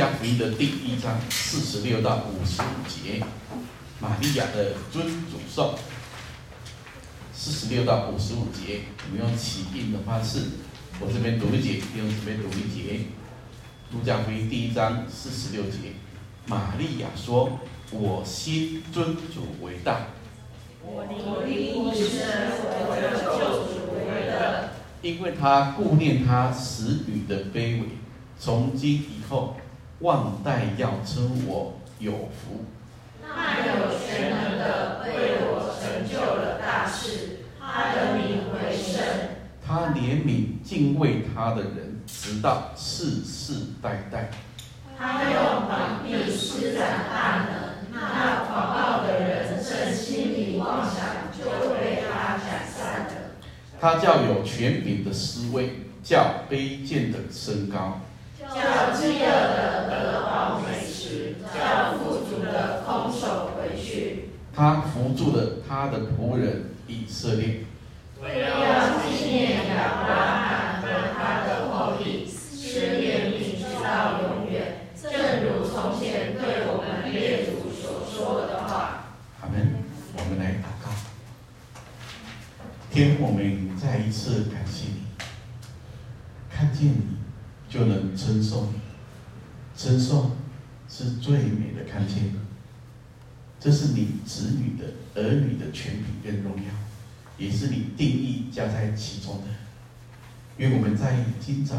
加福音的第一章四十六到五十五节，玛利亚的尊主颂。四十六到五十五节，我们用起印的方式，我这边读一节，你用这边读一节。路加福音第一章四十六节，玛利亚说：“我心尊主为大。”我以你神为我的救主为乐。因为他顾念他使女的卑微，从今以后，万代要称我有福。那有全能的为我成就了大事。他的名为圣，他怜悯敬畏他的人，直到世世代代。他用膀臂施展大能，那狂傲的人正心里妄想，就被他斩散了。他叫有权柄的思维，叫卑贱的升高，叫饥饿的得饱美食，叫富足的空手回去。他扶住了他的仆人。以色列，为了纪念亚伯拉罕和他的后裔，施怜悯直到永远，正如从前对我们列祖所说的话。阿门。我们来祷告，天父，我们再一次感谢你，看见你就能称颂，称颂是最美的看见。这是你子女的儿女的权柄跟荣耀，也是你定义加在其中的。因为我们在今早，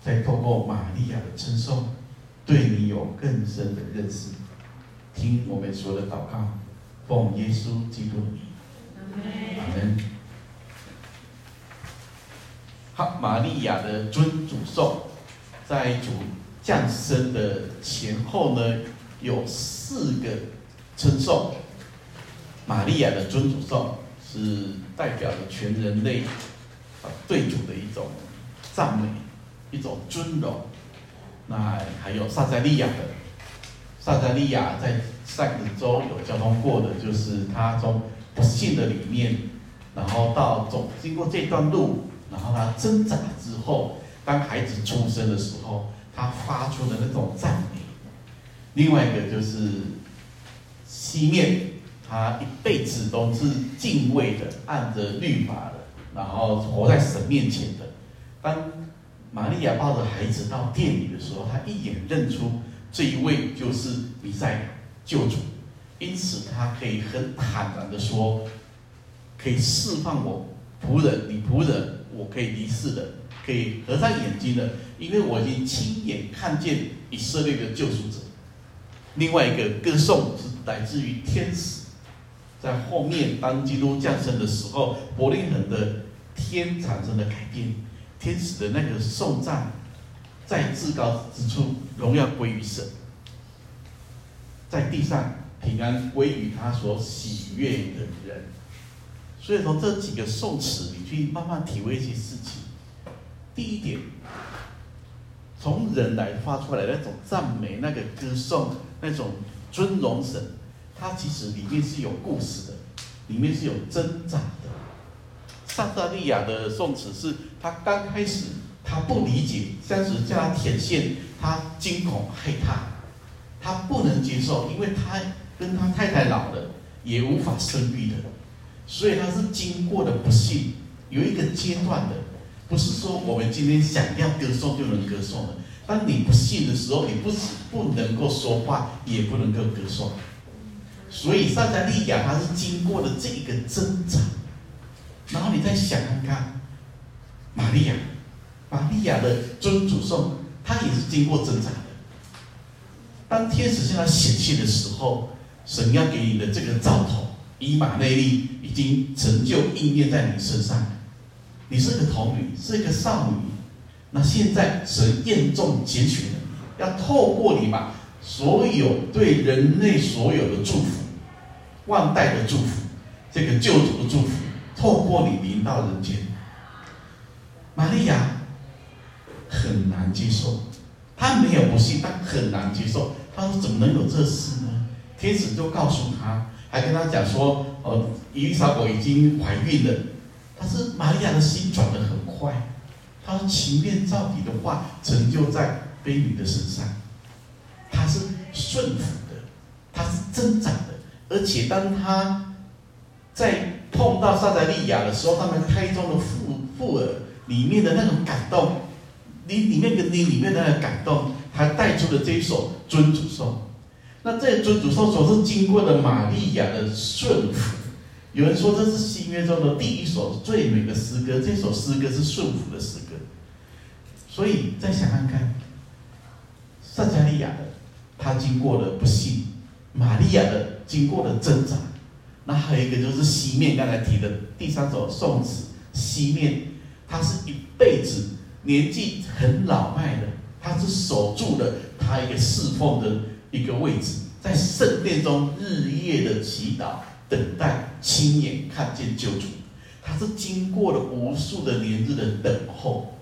在透过玛利亚的称颂，对你有更深的认识。听我们所有的祷告，奉耶稣基督的名。阿门。好，玛利亚的尊主颂，在主降生的前后呢，有四个。称颂玛利亚的尊主颂，是代表着全人类啊对主的一种赞美，一种尊荣。那还有撒迦利亚的，撒迦利亚在上个周有交通过的，就是他从不信的里面，然后到走经过这段路，然后他挣扎之后，当孩子出生的时候，他发出的那种赞美。另外一个就是。西面，他一辈子都是敬畏的，按着律法的，然后活在神面前的。当玛利亚抱着孩子到店里的时候，他一眼认出这一位就是弥赛亚救主，因此他可以很坦然的说，可以释放我仆人，你仆人，我可以离世的，可以合上眼睛的，因为我已经亲眼看见以色列的救赎者。另外一个歌颂是来自于天使，在后面当基督降生的时候，伯利恒的天产生了改变，天使的那个颂赞，在至高之处荣耀归于神，在地上平安归于他所喜悦的人。所以从这几个颂词，你去慢慢体会一些事情。第一点，从人来发出来那种赞美，那个歌颂。那种尊荣神，它其实里面是有故事的，里面是有挣扎的。萨达利亚的颂词是，他刚开始他不理解，当时叫他舔线，他惊恐害怕，他不能接受，因为他跟他太太老了，也无法生育的，所以他是经过的不幸，有一个阶段的，不是说我们今天想要歌颂就能歌颂的。当你不信的时候，你不是不能够说话，也不能够歌颂。所以撒迦利亚他是经过了这个挣扎，然后你再想看看，玛利亚，玛利亚的尊主颂，他也是经过挣扎的。当天使向他显现的时候，神要给你的这个兆头，以马内利已经成就应验在你身上。你是个童女，是一个少女。那现在神验中拣选了，要透过你把所有对人类所有的祝福，万代的祝福，这个救主的祝福，透过你临到人间。玛利亚很难接受，她没有不信，但很难接受。她说：“怎么能有这事呢？”天使就告诉她，还跟她讲说：“哦，伊丽莎白已经怀孕了。”但是玛利亚的心转得很快。他说：“情面照底的话，成就在婢女的身上。他是顺服的，他是增长的，而且当他在碰到撒迦利亚的时候，他们胎中的妇妇儿里面的那种感动，你里面跟你里面的那个感动，他带出了这一首尊主颂。那这尊主颂所是经过了玛利亚的顺服。有人说这是新约中的第一首最美的诗歌，这首诗歌是顺服的诗歌。所以再想看看，撒迦利亚的他经过了不幸，玛利亚的经过了挣扎，那还有一个就是西面刚才提的第三首颂词，西面他是一辈子年纪很老迈的，他是守住了他一个侍奉的一个位置，在圣殿中日夜的祈祷。等待亲眼看见救主，他是经过了无数的年日的等候，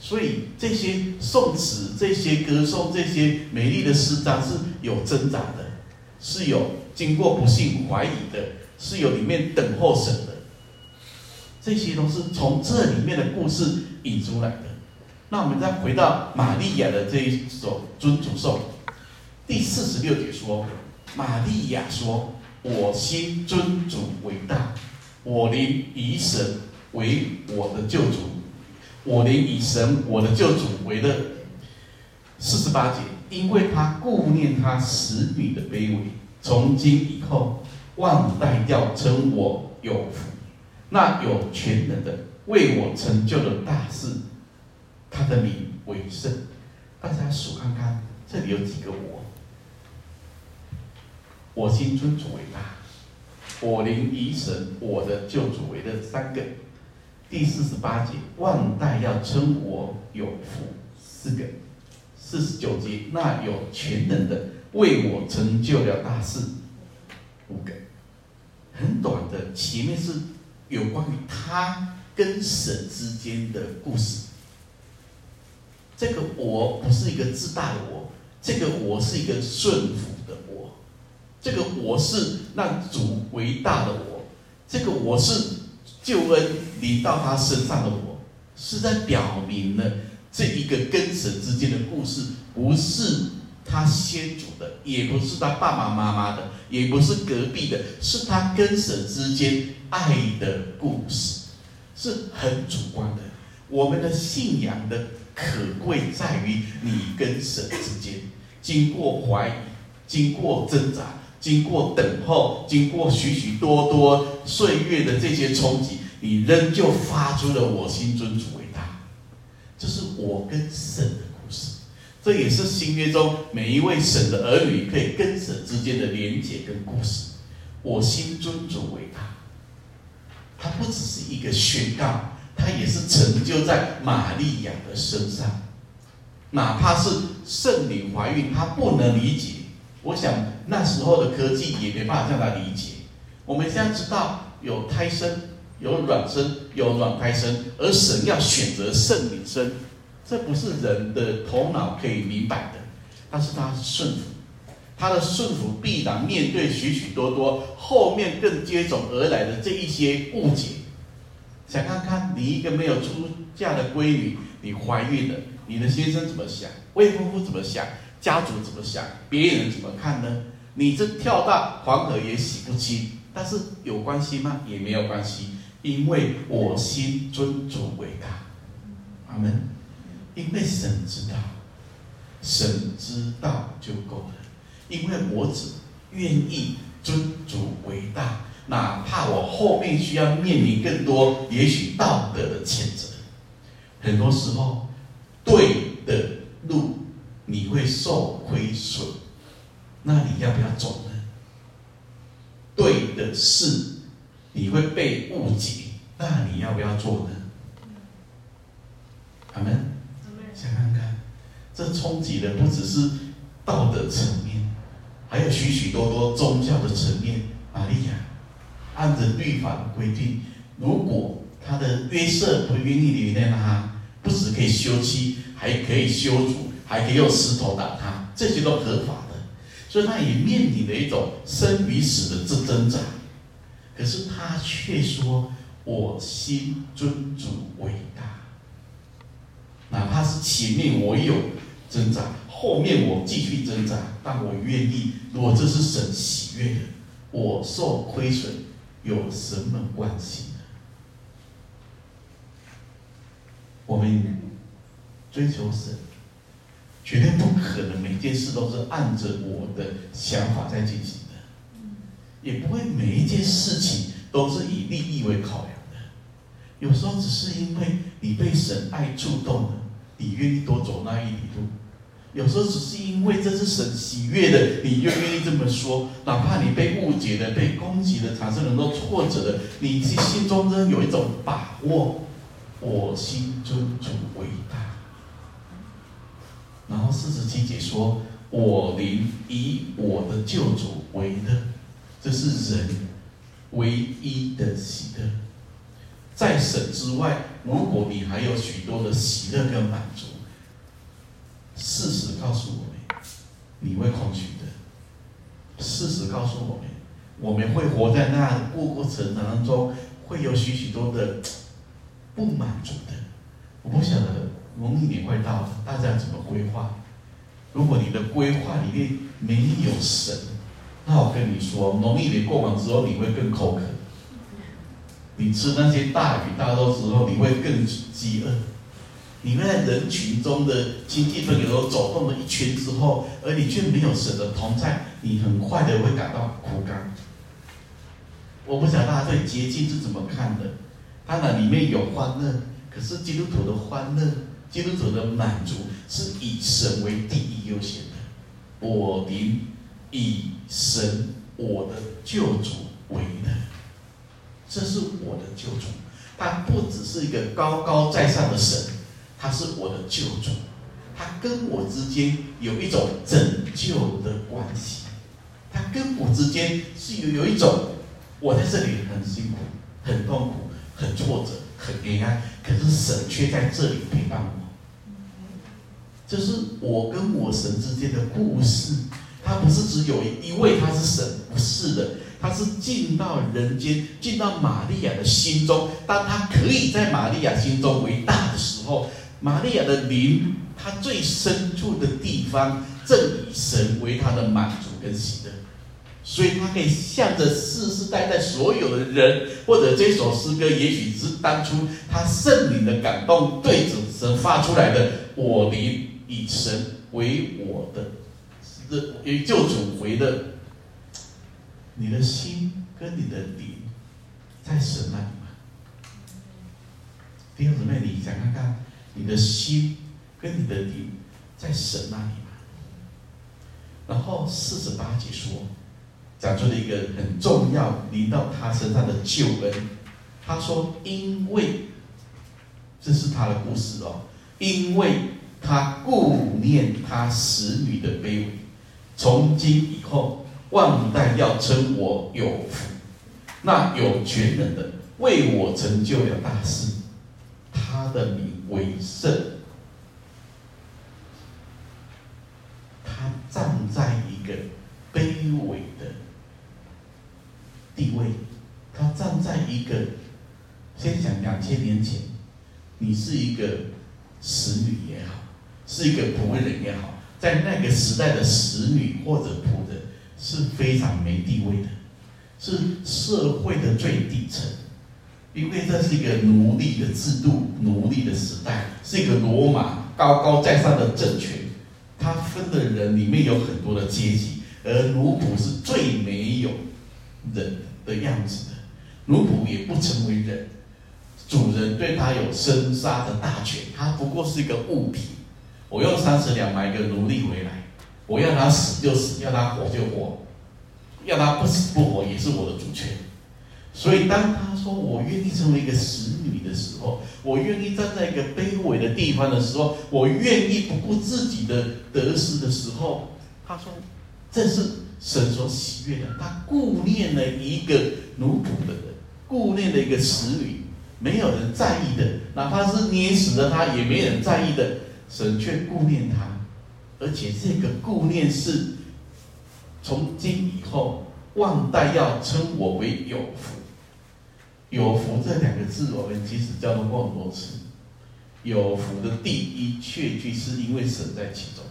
所以这些颂词、这些歌颂、这些美丽的诗章是有挣扎的，是有经过不幸怀疑的，是有里面等候神的，这些都是从这里面的故事引出来的。那我们再回到玛利亚的这一首尊主颂，第四十六节说，玛利亚说。我心尊主为大，我灵以神为我的救主，我灵以神我的救主为乐。四十八节，因为他顾念他使女的卑微，从今以后万代要称我有福。那有全能的为我成就了大事，他的名为圣。大家数看看，这里有几个我？我心尊主为大，我灵以神我的救主为乐。三个，第四十八节，万代要称我有福。四个，四十九节，那有全能的为我成就了大事。五个，很短的，前面是有关于他跟神之间的故事。这个我不是一个自大的我，这个我是一个顺服。这个我是让主为大的我，这个我是救恩临到他身上的我，是在表明了这一个跟神之间的故事，不是他先祖的，也不是他爸爸妈妈的，也不是隔壁的，是他跟神之间爱的故事，是很主观的。我们的信仰的可贵在于你跟神之间，经过怀疑，经过挣扎。经过等候，经过许许多多岁月的这些冲击，你仍旧发出了我心尊主为大。这是我跟神的故事，这也是新约中每一位神的儿女可以跟神之间的连结跟故事。我心尊主为大，它不只是一个宣告，它也是成就在玛利亚的身上。哪怕是圣女怀孕，她不能理解。我想那时候的科技也没办法让他理解。我们现在知道有胎生、有卵生、有卵胎生，而神要选择圣灵生，这不是人的头脑可以明白的。但是他是顺服，他的顺服必然面对许许多多后面更接踵而来的这一些误解。想看看你一个没有出嫁的闺女，你怀孕了，你的先生怎么想？未婚夫怎么想？家族怎么想？别人怎么看呢？你这跳大黄河也洗不清，但是有关系吗？也没有关系，因为我心尊主为大。阿门。因为神知道，神知道就够了。因为我只愿意尊主为大，哪怕我后面需要面临更多，也许道德的谴责。很多时候，对的路。你会受亏损，那你要不要走呢？对的事，你会被误解，那你要不要做呢？阿门。想看看，这冲击的不只是道德层面，还有许许多多宗教的层面。玛利亚按着律法的规定，如果他的约瑟不愿意原谅他，不只可以休妻，还可以休主。还可以用石头打他，这些都合法的，所以他也面临了一种生与死的之挣扎。可是他却说：“我心尊主为大，哪怕是前面我有挣扎，后面我继续挣扎，但我愿意。如果这是神喜悦的，我受亏损有什么关系呢？我们追求神，绝对不可能每件事都是按着我的想法在进行的，也不会每一件事情都是以利益为考量的。有时候只是因为你被神爱触动了，你愿意多走那一里路。有时候只是因为这是神喜悦的，你就愿意这么说，哪怕你被误解的、被攻击的、产生很多挫折的，你心中仍有一种把握。我心尊主为大。然后四十七节说：“我灵以我的救主为乐。”这是人唯一的喜乐。在神之外，如果你还有许多的喜乐跟满足。事实告诉我们，你会空虚的。事实告诉我们，我们会活在那过过程当中，会有许许多的不满足的。我不晓得农历年快到了，大家怎么规划？如果你的规划里面没有神，那我跟你说，农历年过完之后，你会更口渴。你吃那些大鱼大肉之后，你会更饥饿。你们在人群中的亲戚朋友都走动了一圈之后，而你却没有神的同在，你很快的会感到枯干。我不晓得大家对节庆是怎么看的？当然里面有欢乐，可是基督徒的欢乐、基督徒的满足是以神为第一优先的。我灵以神我的救主为乐，这是我的救主，他不只是一个高高在上的神。他是我的救主，他跟我之间有一种拯救的关系，他跟我之间是有有一种，我在这里很辛苦、很痛苦、很挫折、很黑暗，可是神却在这里陪伴我。就是我跟我神之间的故事，他不是只有一位他是神，不是的，他是进到人间，进到玛利亚的心中，当他可以在玛利亚心中为大的时候。玛利亚的灵，她最深处的地方，正以神为她的满足跟喜乐，所以她可以向着世世代代所有的人，或者这首诗歌，也许是当初他圣灵的感动，对着神发出来的：“我灵以神为我的，以救主为的。”你的心跟你的灵在神那里吗？弟兄姊妹，你想看看。你的心跟你的灵在神那里吗？然后四十八节说，讲出了一个很重要临到他身上的救恩。他说：“因为这是他的故事哦，因为他顾念他使女的卑微，从今以后万代要称我有福。那有权能的为我成就了大事，他的名。”为圣，他站在一个卑微的地位，他站在一个，先讲两千年前，你是一个使女也好，是一个仆人也好，在那个时代的使女或者仆人是非常没地位的，是社会的最底层。因为这是一个奴隶的制度，奴隶的时代，是一个罗马高高在上的政权。他分的人里面有很多的阶级，而奴仆是最没有人的样子的。奴仆也不成为人，主人对他有生杀的大权，他不过是一个物品。我用三十两买一个奴隶回来，我要他死就死，要他活就活，要他不死不活也是我的主权。所以，当他说“我愿意成为一个使女”的时候，我愿意站在一个卑微的地方的时候，我愿意不顾自己的得失的时候，他说：“这是神所喜悦的。”他顾念了一个奴仆的人，顾念了一个使女，没有人在意的，哪怕是捏死了他，也没人在意的，神却顾念他，而且这个顾念是从今以后，万代要称我为有福。有福这两个字，我们其实叫过很多次。有福的第一确据是因为神在其中，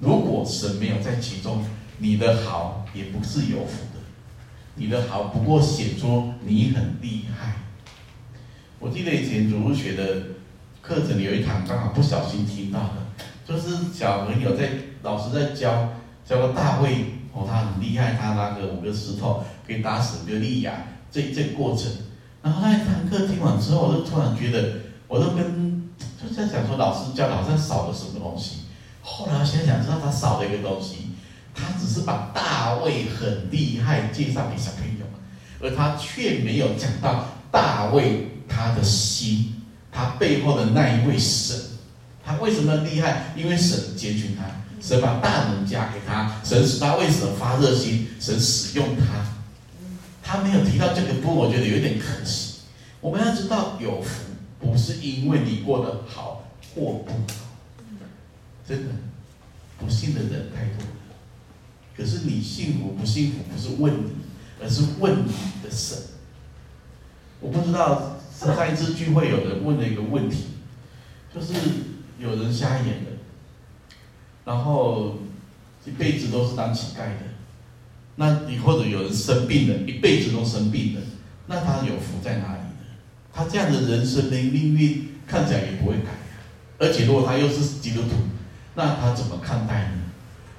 如果神没有在其中，你的好也不是有福的。你的好不过显出你很厉害。我记得以前主日学的课程里有一堂，刚好不小心听到的，就是小朋友在老师在教教个大卫哦，他很厉害，他拿个五个石头可以打死一个利亚这这过程。然后那一堂课听完之后，我就突然觉得，我都跟就在想说，老师教的好像少了什么东西。后来想想，知道他少了一个东西，他只是把大卫很厉害介绍给小朋友，而他却没有讲到大卫。他的心，他背后的那一位神，他为什么厉害？因为神拣选他，神把大能加给他，神使他为什么发热心？神使用他，他没有提到这个部分，我觉得有点可惜。我们要知道，有福不是因为你过得好或不好，真的，不幸的人太多。可是你幸福不幸福，不是问你，而是问你的神。我不知道。上一次聚会，有人问了一个问题，就是有人瞎眼的，然后一辈子都是当乞丐的，那你或者有人生病了，一辈子都生病了，那他有福在哪里呢？他这样的人生的命运看起来也不会改，而且如果他又是基督徒，那他怎么看待呢？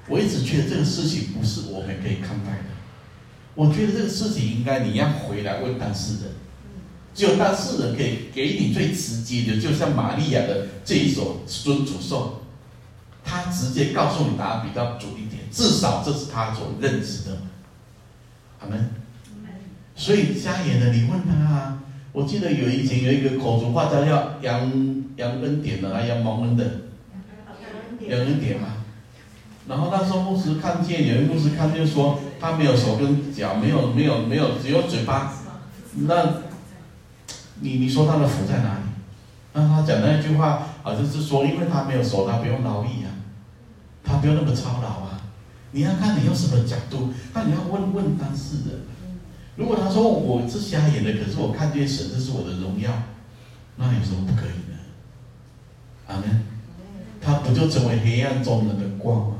我一直觉得这个事情不是我们可以看待的，我觉得这个事情应该你要回来问当事人。只有当事人可以给你最直接的，就像玛利亚的这一首尊主颂，他直接告诉你答案比较准一点，至少这是他所认识的。阿门。所以瞎眼的，你问他啊，我记得有以前有一个口传画家叫杨杨恩典的啊，杨蒙恩的，杨恩典嘛。然后那时候牧师看见，有一牧师看见说他没有手跟脚，没有没有没有，只有嘴巴，那。你你说他的福在哪里？那他讲那一句话，好像是说，因为他没有手，他不用劳役啊，他不用那么操劳啊。你要看你用什么角度，那你要问问当事人。如果他说我是瞎眼的，可是我看见神，这是我的荣耀，那有什么不可以呢？阿门。他不就成为黑暗中人的光吗？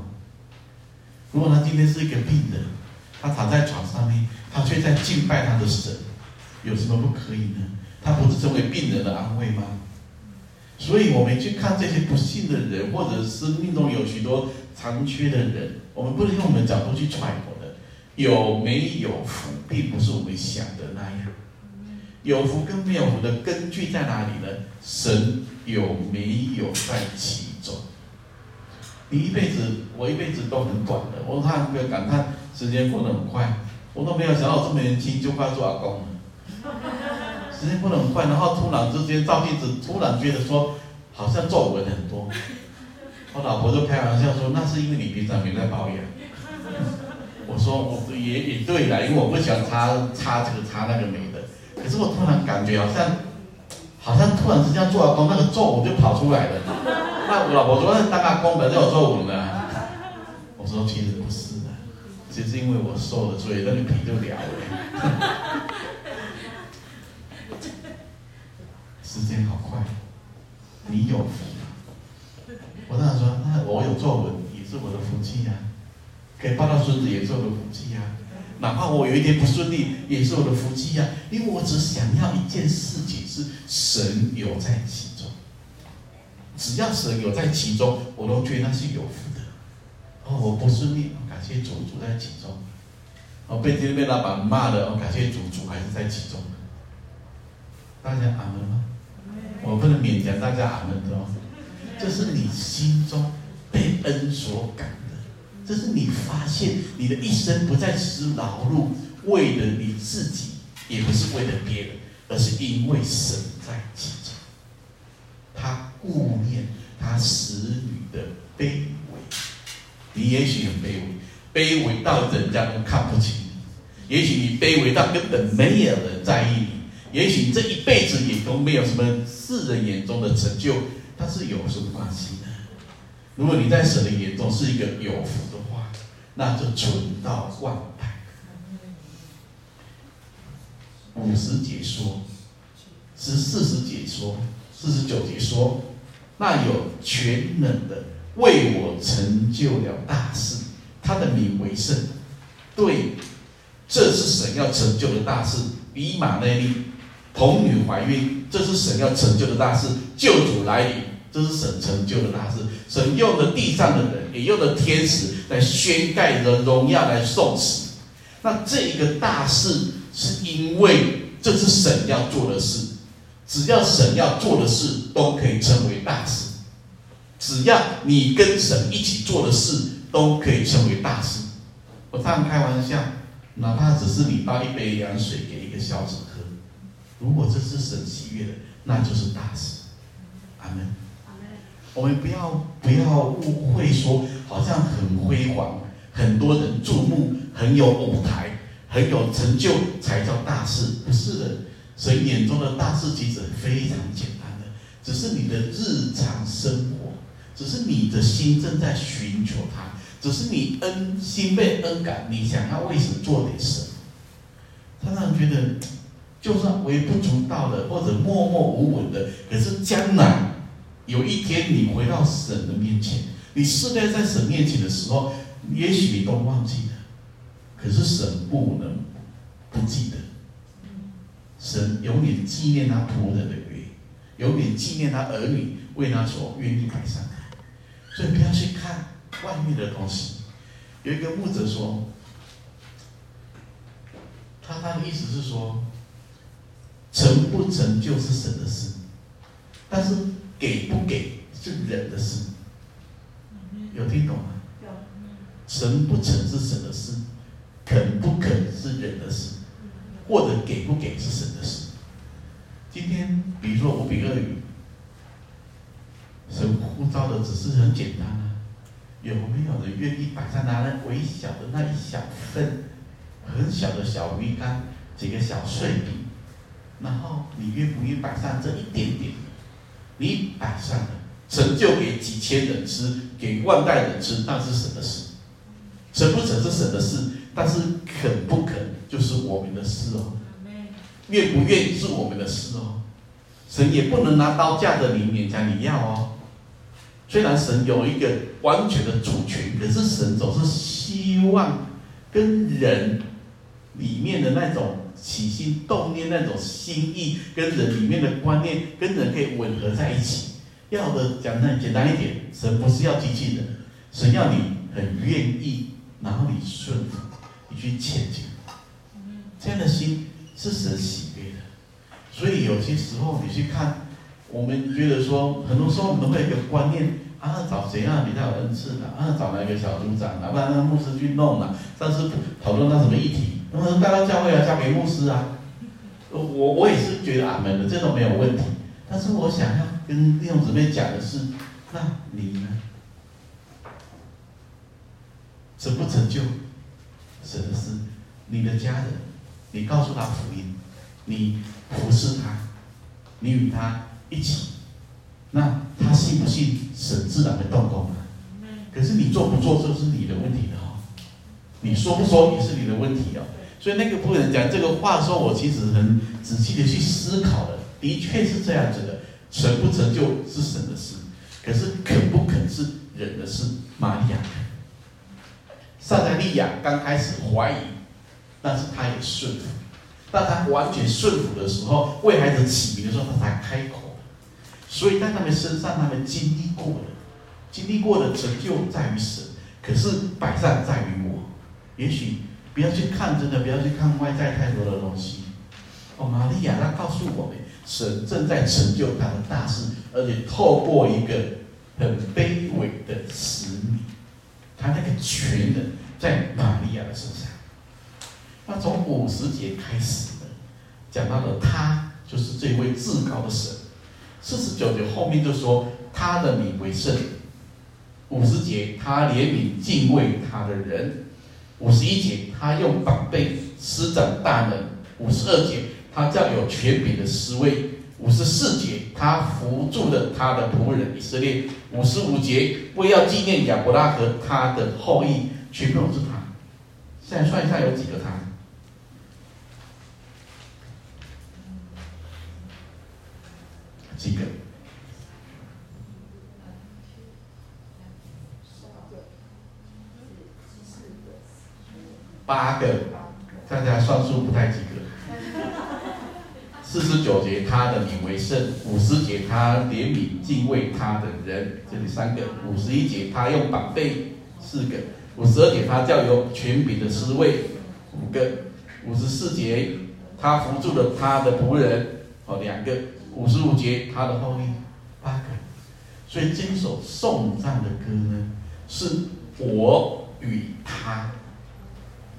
如果他今天是一个病人，他躺在床上面，他却在敬拜他的神，有什么不可以呢？他不是成为病人的安慰吗？所以，我们去看这些不幸的人，或者生命中有许多残缺的人，我们不能用我们的角度去揣摩的。有没有福，并不是我们想的那样。有福跟没有福的根据在哪里呢？神有没有在其中？你一辈子，我一辈子都很短的。我看个感叹，时间过得很快，我都没有想到这么年轻就快做阿公了。时间过得很快，然后突然之间照镜子，突然觉得说好像皱纹很多。我老婆就开玩笑说：“那是因为你平常没在保养。”我说：“我也也对啦，因为我不喜欢擦擦这个擦那个美的。可是我突然感觉好像好像突然之间做了工，那个皱纹就跑出来了。那我老婆说：“那当阿公本就有皱纹了？”我说：“其实不是的，其实是因为我瘦了，所以那个皮就了了。”时间好快，你有福了。我当然说，那我有皱纹也是我的福气呀，可以抱到孙子也是我的福气呀。哪怕我有一点不顺利，也是我的福气呀。因为我只想要一件事情，是神有在其中。只要神有在其中，我都觉得那是有福的。哦，我不顺利，感谢主，主在其中。哦，被这边老板骂了，哦，感谢主，主还是在其中。大家阿门吗？我不能勉强大家阿门，知道吗？这是你心中被恩所感，这是你发现你的一生不再只是劳碌，为了你自己，也不是为了别人，而是因为神在其中。他顾念他使女的卑微，你也许很卑微，卑微到人家都看不起你；也许你卑微到根本没有人在意你。也许这一辈子也都没有什么世人眼中的成就，但是有什么关系呢？如果你在神的眼中是一个有福，那就存到万代。五十节说，十四十节说，四十九节说，那有全能的为我成就了大事，他的名为圣。对，这是神要成就的大事。比马内利，童女怀孕，这是神要成就的大事。救主来临，这是神成就的大事。神用的地上的人，也用的天使来宣盖的荣耀来受死。那这一个大事，是因为这是神要做的事。只要神要做的事，都可以称为大事。只要你跟神一起做的事，都可以称为大事。我这样开玩笑，哪怕只是你倒一杯凉水给一个小子喝，如果这是神喜悦的，那就是大事。阿门。我们不要不要误会说，好像很辉煌，很多人注目，很有舞台，很有成就才叫大事。不是的，神眼中的大事其实非常简单的，只是你的日常生活，只是你的心正在寻求他。只是你恩心被恩感，你想要为神做点什么？他让人觉得，就算微不足道的或者默默无闻的，可是将来有一天你回到神的面前，你世代在神面前的时候，也许你都忘记了，可是神不能不记得。神永远纪念他仆人的约，永远纪念他儿女为他所愿意摆上来，所以不要去看。外面的东西，有一个牧者说，他他的意思是说，成不成就是神的事，但是给不给是人的事，有听懂吗？有。成不成是神的事，肯不肯是人的事，或者给不给是神的事。今天，比如说五比二鱼，神呼召的只是很简单。有没有人愿意摆上拿来微小的那一小份，很小的小鱼干，几个小碎饼，然后你愿不愿意摆上这一点点？你摆上了，成就给几千人吃，给万代人吃，那是神的事。成不成是神的事，但是肯不肯就是我们的事哦。愿不愿意是我们的事哦。神也不能拿刀架着你，勉强你要哦。虽然神有一个完全的主权，可是神总是希望跟人里面的那种起心动念、那种心意，跟人里面的观念，跟人可以吻合在一起。要的讲的简单一点，神不是要机器人，神要你很愿意，然后你顺服，你去前进。这样的心是神喜悦的。所以有些时候你去看。我们觉得说，很多时候我们会有个观念啊，找谁啊比较有恩赐的啊，找哪个小组长啊，不然让牧师去弄啊。上次讨论到什么议题，那么带到教会啊，交给牧师啊。我我也是觉得阿门的，这都没有问题。但是我想要跟弟兄姊妹讲的是，那你呢？成不成就神的事？你的家人，你告诉他福音，你服侍他，你与他。一起，那他信不信神自然会动工啊？可是你做不做，这是你的问题的哦。你说不说也是你的问题哦。所以那个仆人讲这个话的时候，我其实很仔细的去思考的，的确是这样子的。成不成就是神的事，可是肯不肯是人的事。玛利亚，撒迦利亚刚开始怀疑，但是他也顺服。当他完全顺服的时候，为孩子起名的时候，他才开口。所以在他们身上，他们经历过的，经历过的成就在于神，可是摆上在于我。也许不要去看真的，不要去看外在太多的东西。哦，玛利亚她告诉我们，神正在成就他的大事，而且透过一个很卑微的使女，他那个权能在玛利亚的身上。那从五十节开始的，讲到了他就是这位至高的神。四十九节后面就说他的名为圣，五十节他怜悯敬畏他的人，五十一节他用膀臂施展大能，五十二节他叫有权柄的施威，五十四节他扶助了他的仆人以色列，五十五节为要纪念亚伯拉和他的后裔，全部都是他。现在算一下有几个他？几个？八个，大家算数不太及格。四十九节，他的名为圣；五十节，他怜悯敬畏他的人，这里三个；五十一节，他用膀臂，四个；五十二节，他叫有权柄的侍卫，五个；五十四节，他扶助了他的仆人，哦，两个；五十五节，他的后裔，八个。所以这首颂赞的歌呢，是我与他，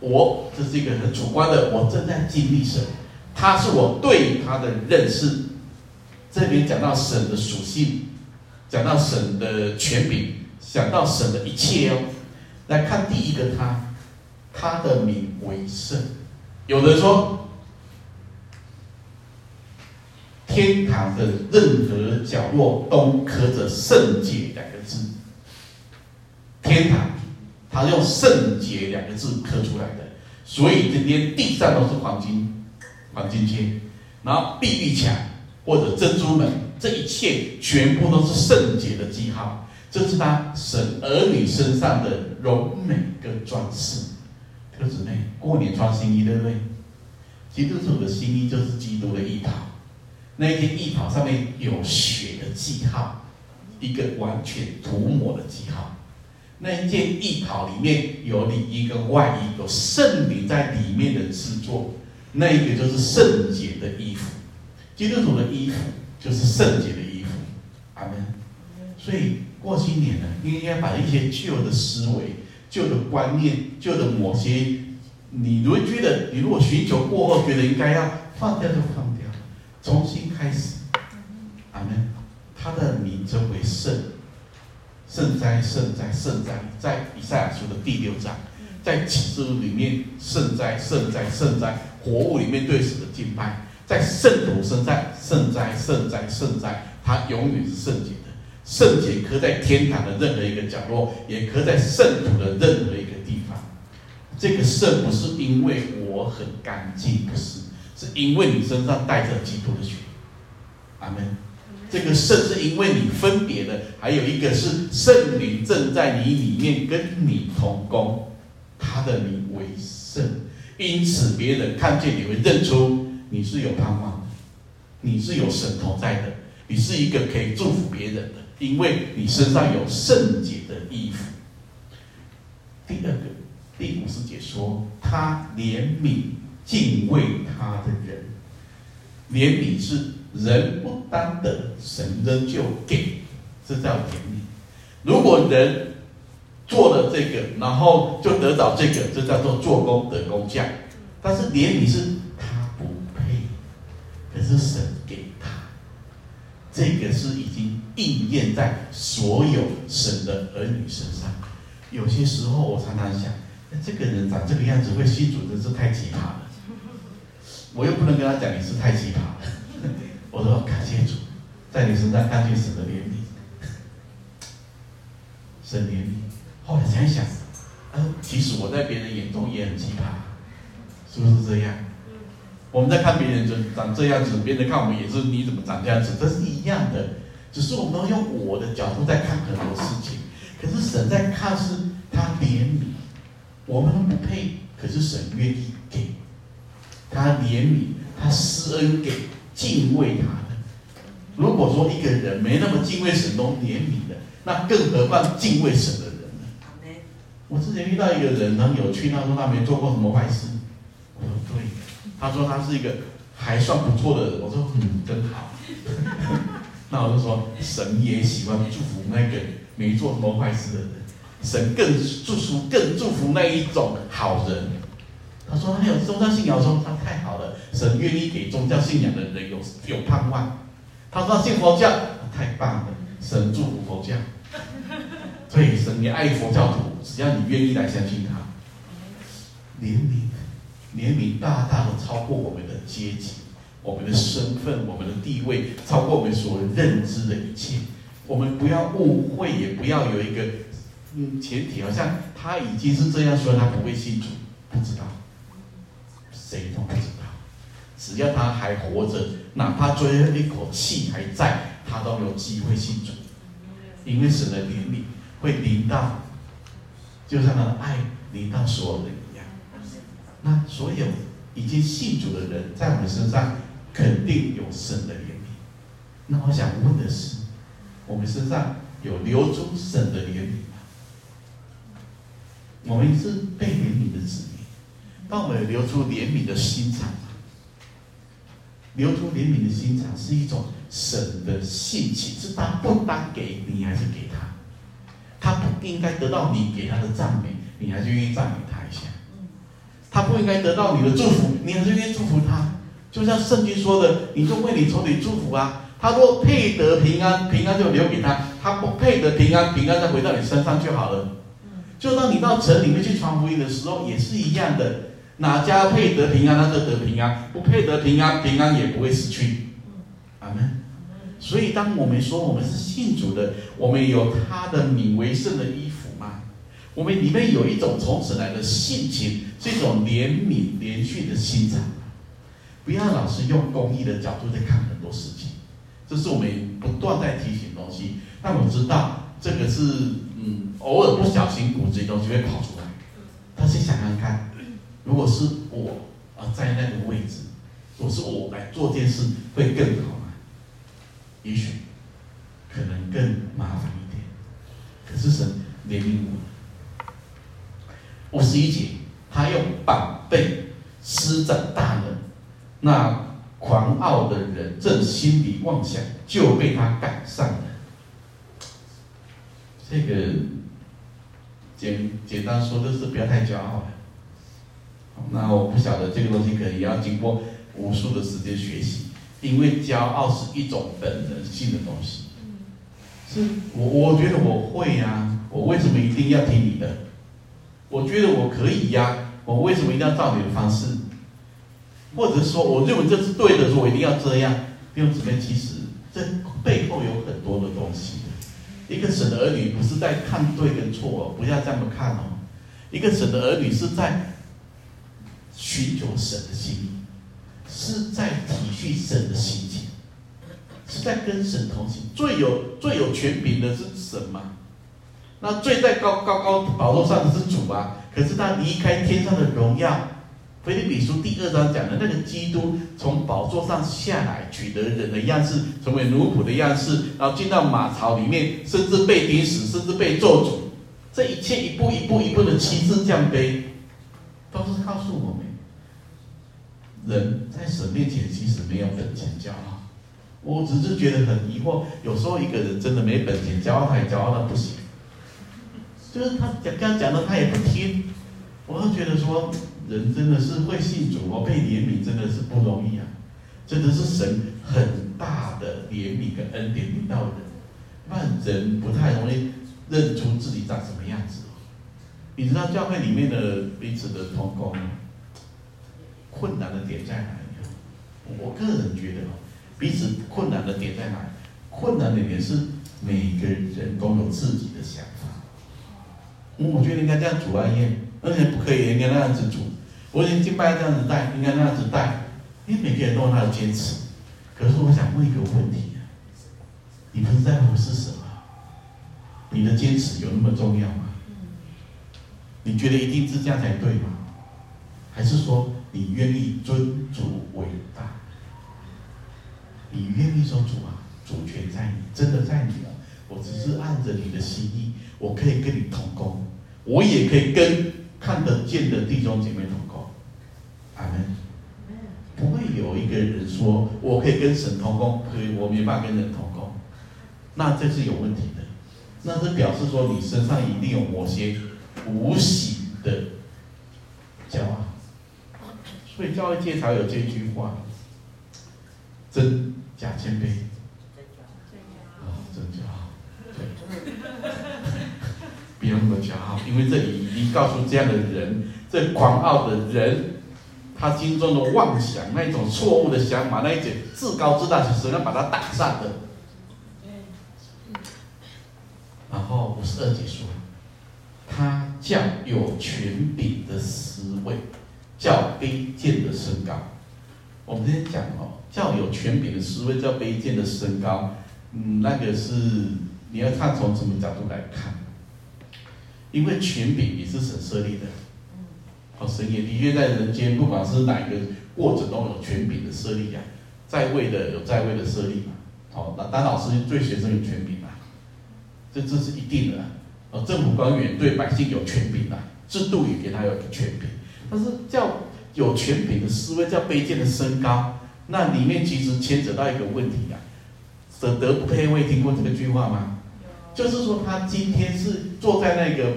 我这是一个很主观的，我正在经历神。他是我对他的认识，这边讲到神的属性，讲到神的权柄，讲到神的一切哦。来看第一个他，他的名为圣。有人说，天堂的任何角落都刻着“圣洁”两个字。天堂，他用“圣洁”两个字刻出来的，所以这边地上都是黄金。黄金圈，然后碧玉墙或者珍珠门，这一切全部都是圣洁的记号，这是他神儿女身上的荣美跟装饰。弟兄姊妹，过年穿新衣对不对？基督徒的新衣就是基督的衣袍，那一件衣袍上面有血的记号，一个完全涂抹的记号。那一件艺袍里面有里衣跟外衣，有圣灵在里面的制作。那一个就是圣洁的衣服，基督徒的衣服就是圣洁的衣服，阿门。所以过新年呢，应该把一些旧的思维、旧的观念、旧的某些，你如果觉得你如果寻求过后觉得应该要放掉就放掉，重新开始，阿门。他的名称为圣，圣哉圣哉圣哉，在以赛亚书的第六章。在启示录里面，圣哉圣哉圣哉，活物里面对神的敬拜，在圣徒身上，圣哉圣哉圣哉，他永远是圣洁的。圣洁刻在天堂的任何一个角落，也刻在圣徒的任何一个地方。这个圣不是因为我很干净，不是，是因为你身上带着基督的血。阿门。这个圣是因为你分别的，还有一个是圣灵正在你里面跟你同工。他的名为圣，因此别人看见你会认出你是有盼望的，你是有神同在的，你是一个可以祝福别人的，因为你身上有圣洁的衣服。第二个，第五十节说，他怜悯敬畏他的人，怜悯是人不当的，神仍旧给，这叫怜悯。如果人做了这个，然后就得到这个，这叫做做工得工匠。但是怜悯是他不配，可是神给他，这个是已经应验在所有神的儿女身上。有些时候我常常想，这个人长这个样子会信主，真是太奇葩了。我又不能跟他讲你是太奇葩了，我说感谢主，在你身上看见神的怜悯，神怜悯。后来想想，嗯，其实我在别人眼中也很奇葩，是不是这样？我们在看别人就长这样子，别人看我们也是你怎么长这样子，这是一样的，只是我们用我的角度在看很多事情。可是神在看是他怜悯，我们不配，可是神愿意给，他怜悯，他施恩给敬畏他的。如果说一个人没那么敬畏神，都怜悯的，那更何况敬畏神的人呢？我之前遇到一个人很有趣，他说他没做过什么坏事。我说对，他说他是一个还算不错的人。我说嗯，真好。那我就说神也喜欢祝福那个没做什么坏事的人，神更祝福更祝福那一种好人。他说他有宗教信仰，说他太好了，神愿意给宗教信仰的人有有盼望。他说他信佛教，太棒了，神祝福佛教。所以神也爱佛教徒。只要你愿意来相信他，怜悯，怜悯大大的超过我们的阶级、我们的身份、我们的地位，超过我们所认知的一切。我们不要误会，也不要有一个嗯前提，好像他已经是这样说，他不会信主，不知道，谁都不知道。只要他还活着，哪怕最后一口气还在，他都没有机会信主，因为神的怜悯会临到。就像他的爱临到所有人一样，那所有已经信主的人，在我们身上肯定有神的怜悯。那我想问的是，我们身上有流出神的怜悯吗？我们是被怜悯的子民，当我们流出怜悯的心肠？流出怜悯的心肠是一种神的性情，是他不单给你，还是给他？他不应该得到你给他的赞美，你还是愿意赞美他一下？他不应该得到你的祝福，你还是愿意祝福他？就像圣经说的，你就为你仇敌祝福啊！他若配得平安，平安就留给他；他不配得平安，平安再回到你身上就好了。就当你到城里面去传福音的时候，也是一样的。哪家配得平安，他就得平安；不配得平安，平安也不会失去。阿门。所以，当我们说我们是信主的，我们有他的名为圣的衣服吗？我们里面有一种从神来的性情，是一种怜悯、怜恤的心肠。不要老是用公义的角度在看很多事情，这是我们不断在提醒东西。但我知道这个是，嗯，偶尔不小心骨子里东西会跑出来。但是想想看。如果是我啊，在那个位置，如果是我来做件事，会更好吗？也许可能更麻烦一点。可是神怜悯我。五十一节，他用膀臂施展大能，那狂傲的人正心里妄想，就被他赶上了。这个简简单说，就是不要太骄傲了。那我不晓得这个东西可能也要经过无数的时间学习，因为骄傲是一种本能性的东西。是我我觉得我会呀、啊，我为什么一定要听你的？我觉得我可以呀、我为什么一定要照你的方式？或者说我认为这是对的，说我一定要这样。弟兄姊妹，其实这背后有很多的东西。一个神的儿女不是在看对跟错，不要这么看哦。一个神的儿女是在。寻求神的心意，是在体恤神的心情，是在跟神同行。最有最有权柄的是神嘛？那最在高高高宝座上的是主啊！可是他离开天上的荣耀，腓立比书第二章讲的那个基督从宝座上下来，取得人的样式，成为奴仆的样式，然后进到马槽里面，甚至被钉死，甚至被咒诅。这一切一步一步一步的亲自降卑，都是告诉我。人在神面前其实没有本钱骄傲，我只是觉得很疑惑，有时候一个人真的没本钱骄傲，他也骄傲到不行，就是他讲刚讲的他也不听，我就觉得说人真的是会信主，我被怜悯真的是不容易啊，真的是神很大的怜悯跟恩典临到人，不然人不太容易认出自己长什么样子。你知道教会里面的彼此的同工。困难的点在哪里？我个人觉得彼此困难的点在哪里？困难的点是每个人都有自己的想法。我觉得应该这样煮啊，耶，而且不可以应该那样子煮。我已经敬拜这样子带，应该那样子带。因为每个人都有他的坚持。可是我想问一个问题啊，你不是在乎是什么？你的坚持有那么重要吗？你觉得一定是这样才对吗？还是说？你愿意尊主为大？你愿意说主啊，主权在你，真的在你了。我只是按着你的心意，我可以跟你同工，我也可以跟看得见的弟兄姐妹同工。阿门。不会有一个人说我可以跟神同工，可以我没办法跟人同工，那这是有问题的。那这表示说你身上一定有某些无形的。所以教会界才有这句话：真假谦卑。啊，真骄傲，对，不要那么骄傲，因为这里已经告诉这样的人，这狂傲的人，他心中的妄想，那一种错误的想法，那一种自高自大，是神要把他打散的。然后五十二节说，他叫有权柄的思维。叫卑贱的身高，我们之前讲哦，叫有权柄的思维，叫卑贱的身高，嗯，那个是你要看从什么角度来看，因为权柄也是神设立的，哦，神也的确在人间，不管是哪一个过程中有权柄的设立啊，在位的有在位的设立嘛。哦，那当老师对学生有权柄嘛，这这是一定的。哦，政府官员对百姓有权柄啊，制度也给他有权柄。但是叫有权柄的思维，叫卑贱的升高，那里面其实牵扯到一个问题啊，舍得不配位，听过这个句话吗？就是说他今天是坐在那个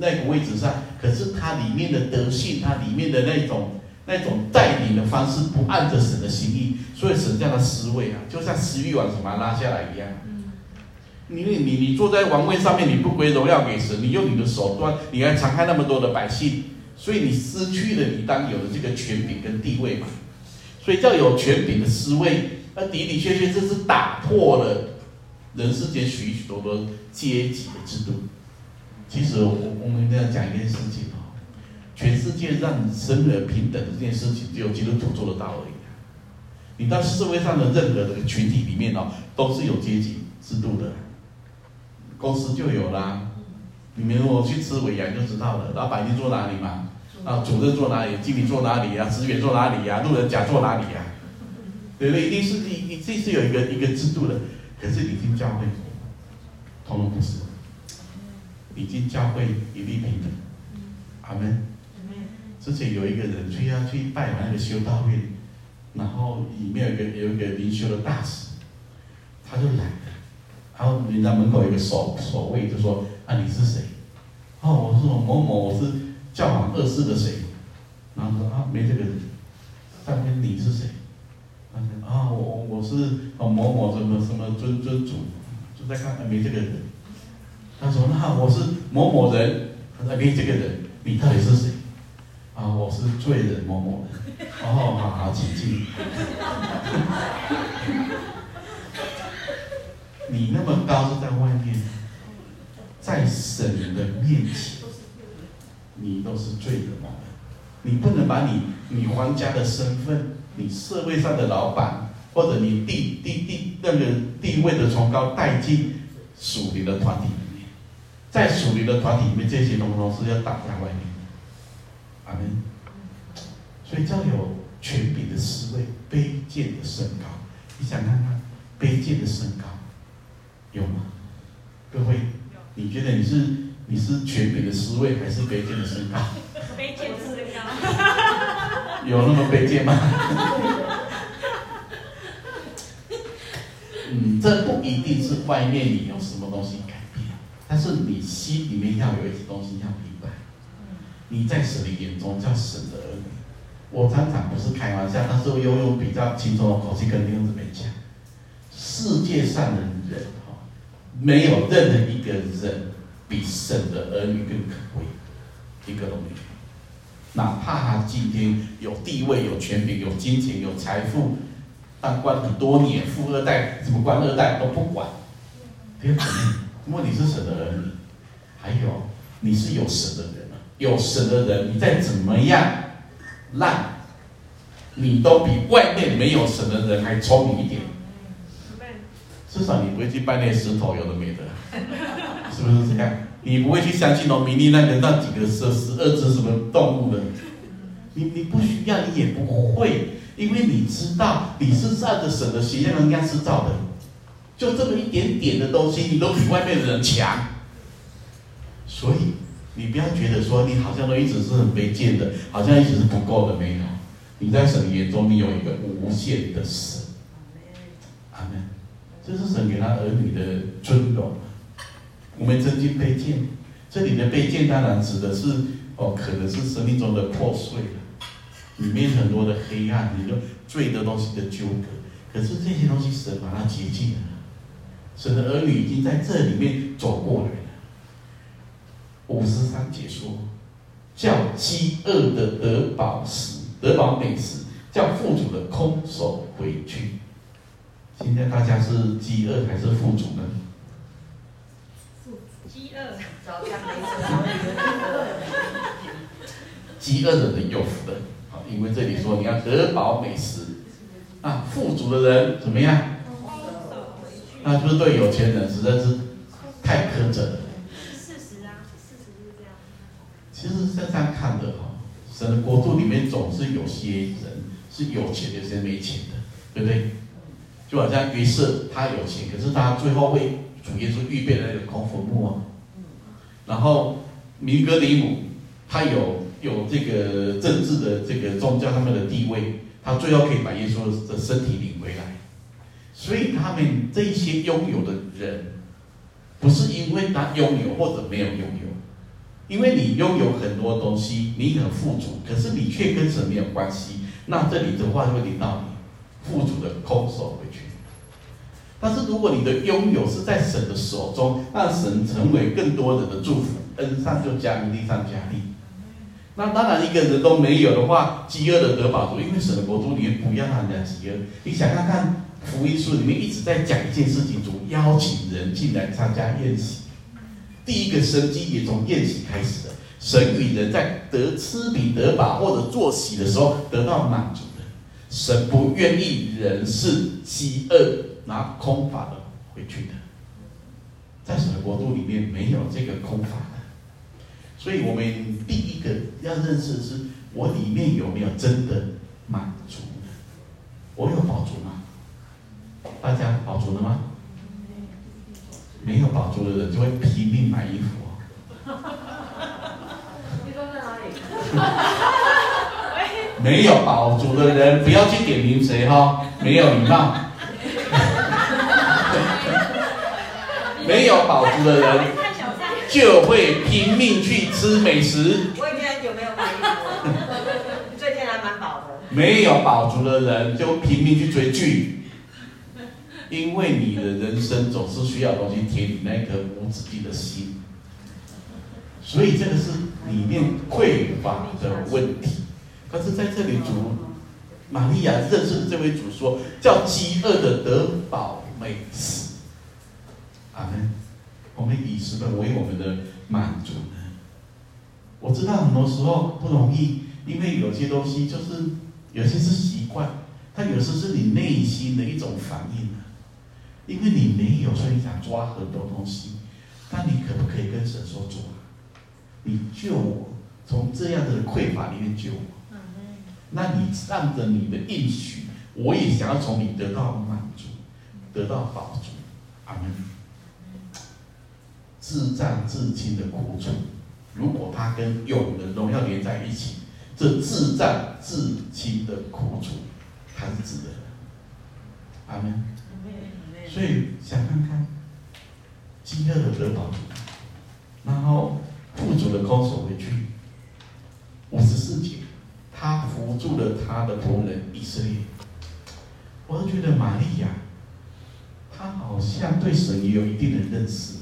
那个位置上，可是他里面的德性，他里面的那种那种带领的方式，不按着神的心意，所以神叫他失位啊，就像失欲王什么拉下来一样。因为你你坐在王位上面，你不归荣耀给神，你用你的手段，你还残害那么多的百姓，所以你失去了你当有的这个权柄跟地位嘛。所以叫有权柄的失位，那的的确确这是打破了人世间许许多多阶级的制度。其实我我们这样讲一件事情哦，全世界让生而平等的这件事情，只有基督徒做得到而已。你到社会上的任何的群体里面哦，都是有阶级制度的。公司就有啦，你们如果去吃尾牙就知道了，老板你坐哪里嘛？啊，主任坐哪里？经理坐哪里呀？职员坐哪里呀？路人甲坐哪里呀？对不对？一定是一一定是有一个一个制度的。可是你进教会，通通不是。你进教会一律平等。阿门。之前有一个人去要去拜访那个修道院，然后里面有一个有一个灵修的大使，他就来。然后人家门口有个守守卫，就说：“啊，你是谁？”哦，我说某某，我是教皇二世的谁？然后说：“啊，没这个人。”上天你是谁？他说：“啊，我我是某某什么什么尊尊主，就在看，没这个人。”他说：“那我是某某人。”他说：“没这个人，你到底是谁？”啊，我是罪人某某人。哦，好好，请进。你那么高是在外面，在神的面前，你都是罪人嘛？你不能把你你皇家的身份，你社会上的老板，或者你地地地那个地位的崇高带进属灵的团体里面，在属灵的团体里面，这些东西是要打在外面。阿门。所以叫有权柄的思维，卑贱的身高。你想看看卑贱的身高？有吗？各位，你觉得你是你是权柄的思维，还是卑贱的身高？卑贱的身高。有那么卑贱吗？嗯，这不一定是外面你有什么东西改变，但是你心里面要有一些东西要明白。你在神的眼中叫神的儿女。我常常不是开玩笑，但是我又用比较轻松的口气跟弟兄姊妹讲，世界上的人哈。没有任何一个人比神的儿女更可贵，一个都没有。哪怕他今天有地位、有权柄、有金钱、有财富，当官很多年，富二代、什么？官二代都不管。别人问你是神的儿女，还有你是有神的人，有神的人，你再怎么？样烂，你都比外面没有神的人还聪明一点。至少你不会去拜那石头，有的没的，是不是这样？你不会去相信农民历那个那几个十十二只什么动物的，你你不需要，你也不会，因为你知道你是按着神的形象人家制造的，就这么一点点的东西，你都比外面的人强。所以你不要觉得说你好像都一直是很卑贱的，好像一直是不够的，没有。你在神眼中，你有一个无限的神。阿门。这是神给他儿女的尊荣。我们曾经卑贱，这里的卑贱当然指的是哦，可能是生命中的破碎了，里面很多的黑暗，你的罪的东西的纠葛。可是这些东西神把它洁净了，神的儿女已经在这里面走过来了。五十三节说，叫饥饿的得饱食，得饱美食；叫富足的空手回去。现在大家是饥饿还是富足呢？饥饿，早餐没吃。饥饿的人有福了，好，因为这里说你要得饱美食。啊，富足的人怎么样？那就是对有钱人实在是太苛责了。事实啊，事实是这样。其实是这样看的哈，神的国度里面总是有些人是有钱，有些人没钱的，对不对？就好像约瑟，他有钱，可是他最后为主耶稣预备了那个空坟墓啊。然后尼哥底母，他有有这个政治的这个宗教他们的地位，他最后可以把耶稣的身体领回来。所以他们这些拥有的人，不是因为他拥有或者没有拥有。因为你拥有很多东西，你很富足，可是你却跟神没有关系，那这里的话就会领到你富足的空手回去。但是如果你的拥有是在神的手中，让神成为更多人的祝福，恩上就加力，力上加力。那当然，一个人都没有的话，饥饿的得饱足，因为神的国度里面不要让人家饥饿。你想看看福音书里面一直在讲一件事情，主邀请人进来参加宴席。第一个生机也从宴席开始的，神与人在得吃饼得饱或者坐席的时候得到满足的。神不愿意人是饥饿拿空法的回去的，在神的国度里面没有这个空法的。所以我们第一个要认识的是，我里面有没有真的满足的？我有饱足吗？大家饱足了吗？没有饱足的人就会拼命买衣服哦。你说在哪里？没有饱足的人不要去点名谁哈，没有礼貌。没有饱足的人就会拼命去吃美食。我已经很久没有买衣服，最近还蛮饱的。没有饱足的人就拼命去追剧。因为你的人生总是需要东西填你那颗无止境的心，所以这个是里面匮乏的问题。可是在这里主，主玛利亚认识的这位主说，叫饥饿的得饱美食。阿门。我们以什么为我们的满足呢？我知道很多时候不容易，因为有些东西就是有些是习惯，它有时是你内心的一种反应。因为你没有，所以你想抓很多东西。但你可不可以跟神说主啊，你救我，从这样的匮乏里面救我。那你按着你的应许，我也想要从你得到满足，得到饱足。阿门。自战自亲的苦楚，如果他跟永恒荣耀连在一起，这自战自亲的苦楚，他是值得的。阿门。所以想看看，饥饿的得饱足，然后富足的空手回去。五十四节，他扶住了他的仆人以色列。我都觉得玛利亚，他好像对神也有一定的认识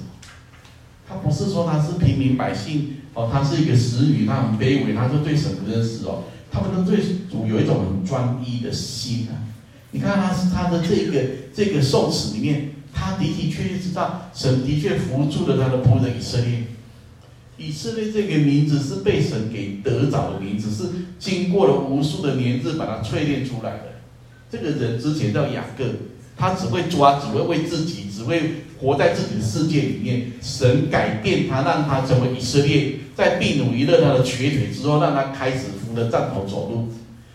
是说他是平民百姓哦，他是一个使女，他很卑微，他就对神不认识哦。他们都对主有一种很专一的心啊。你看他是他的这个这个颂词里面，他的的确确知道神的确扶助了他的仆人以色列。以色列这个名字是被神给得着的名字，是经过了无数的年日把它淬炼出来的。这个人之前叫雅各，他只会抓，只会为自己，只会活在自己的世界里面。神改变他，让他成为以色列，在毗努伊勒他的瘸腿之后，让他开始扶着杖头走路，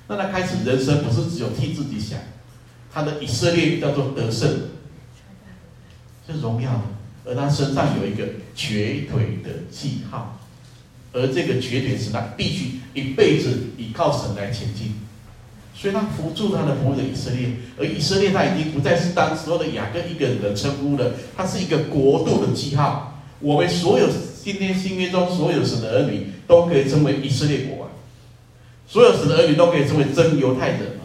让他开始人生不是只有替自己想。他的以色列叫做得胜，是荣耀的，而他身上有一个瘸腿的记号，而这个瘸腿是他必须一辈子依靠神来前进，所以他扶助他的仆人以色列，而以色列他已经不再是当时候的雅各一个人的称呼了，他是一个国度的记号。我们所有今天新约中所有神的儿女都可以称为以色列国王，所有神的儿女都可以称为真犹太人。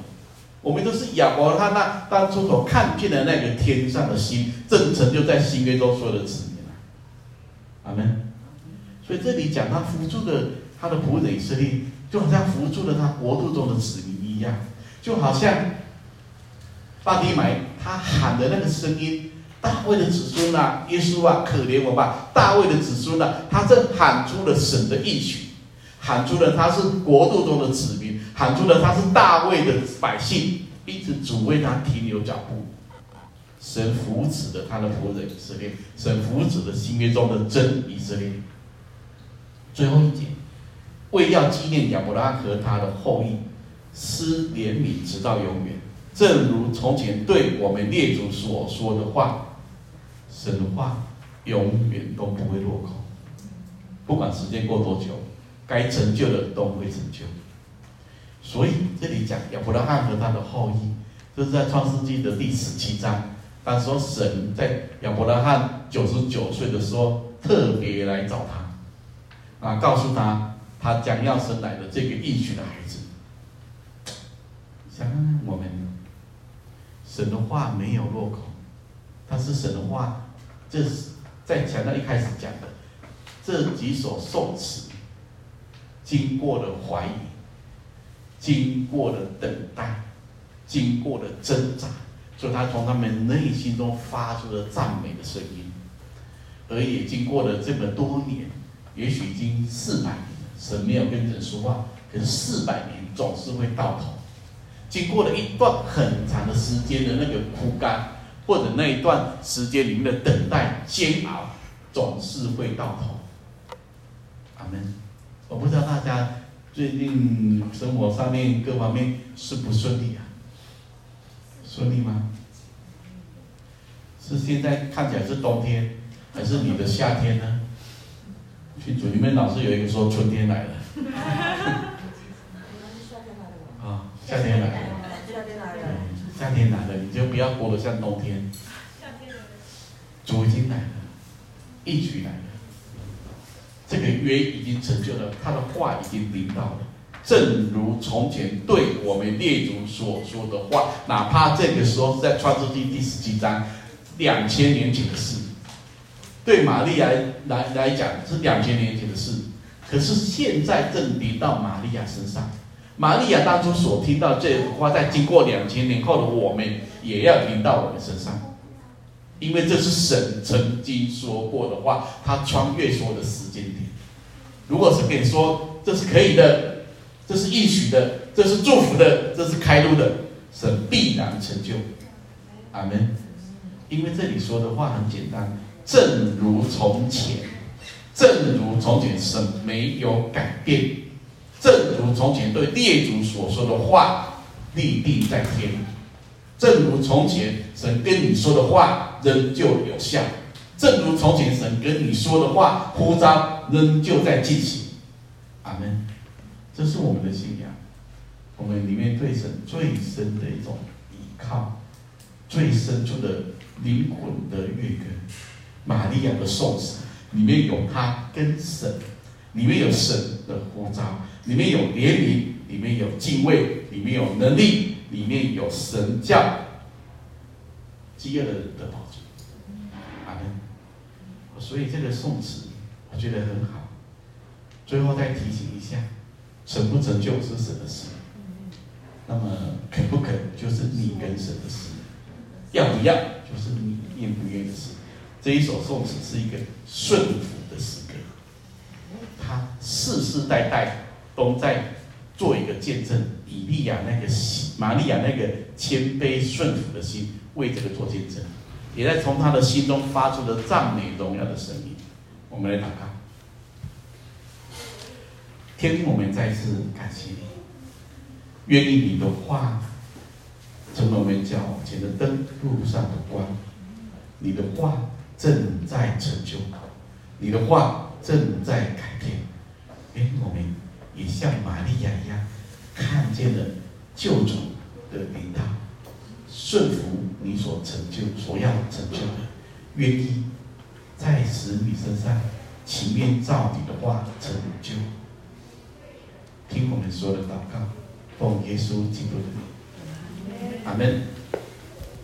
我们都是亚伯他那当初所看见的那个天上的星，正成就在新约中所有的子民啊，阿门。所以这里讲他扶助的他的仆人以色列，就好像扶助了他国度中的子民一样，就好像巴底买他喊的那个声音，大卫的子孙啊，耶稣啊，可怜我吧，大卫的子孙啊，他正喊出了神的应许，喊出了他是国度中的子民。喊出了他是大卫的百姓，因此主为他停留脚步。神扶持了他的仆人以色列，神扶持了新约中的真以色列。最后一节，为要纪念亚伯拉罕和他的后裔，施怜悯直到永远。正如从前对我们列祖所说的话，神的话永远都不会落空。不管时间过多久，该成就的都会成就。所以这里讲亚伯拉罕和他的后裔，这是在创世纪的第十七章。他说神在亚伯拉罕九十九岁的时候，特别来找他，啊，告诉他他将要生来的这个应许的孩子。想看看我们，神的话没有落空，他是神的话，这是在强调一开始讲的这几首颂词，经过了怀疑，经过了等待，经过了挣扎。所以他从他们内心中发出了赞美的声音，而也经过了这么多年，也许已经四百年了，神没有跟人说话，可是四百年总是会到头。经过了一段很长的时间的那个枯干，或者那一段时间里面的等待煎熬，总是会到头。阿门。我不知道大家最近生活上面各方面是不顺利啊？顺利吗？是现在看起来是冬天，还是你的夏天呢？群组里面老是有一个说春天来了。夏天来了。夏天来了。夏天来了，你就不要过得像冬天。主已经来了，一举来了。这个约已经成就了，他的话已经临到了。正如从前对我们列祖所说的话，哪怕这个时候是在创世纪第十七章，两千年前的事，对玛利亚来来讲是两千年前的事，可是现在正临到玛利亚身上。玛利亚当初所听到这个话，在经过两千年后的我们，也要听到我们身上，因为这是神曾经说过的话，他穿越所有的时间点。如果是给你说这是可以的。这是应许的，这是祝福的，这是开路的，神必然成就。阿门。因为这里说的话很简单，正如从前，正如从前，神没有改变，正如从前对列祖所说的话立定在天，正如从前神跟你说的话仍旧有效，正如从前神跟你说的话呼召仍旧在进行。阿门。这是我们的信仰，我们里面对神最深的一种依靠，最深处的灵魂的乐根。玛利亚的颂词里面有他跟神，里面有神的呼召，里面有怜悯，里面有敬畏，里面有能力，里面有神教饥饿的人得饱足。阿门。所以这个颂词我觉得很好。最后再提醒一下。成不成就是神的事，那么肯不肯就是你跟神的事，要不要就是你愿不愿的事。这一首颂词是一个顺服的诗歌，他世世代代都在做一个见证。以利亚那个心，玛利亚那个谦卑顺服的心，为这个做见证，也在从他的心中发出了赞美荣耀的声音。我们来祷告。天父，我们再次感谢你，愿意你的话成为我们脚前的灯，路上的光。你的话正在成就，你的话正在改变。愿我们也像玛利亚一样，看见了救主的领导，顺服你所成就、所要成就的，愿意在使你身上情愿照你的话成就。听我们说的祷告，奉耶稣基督的名，阿门。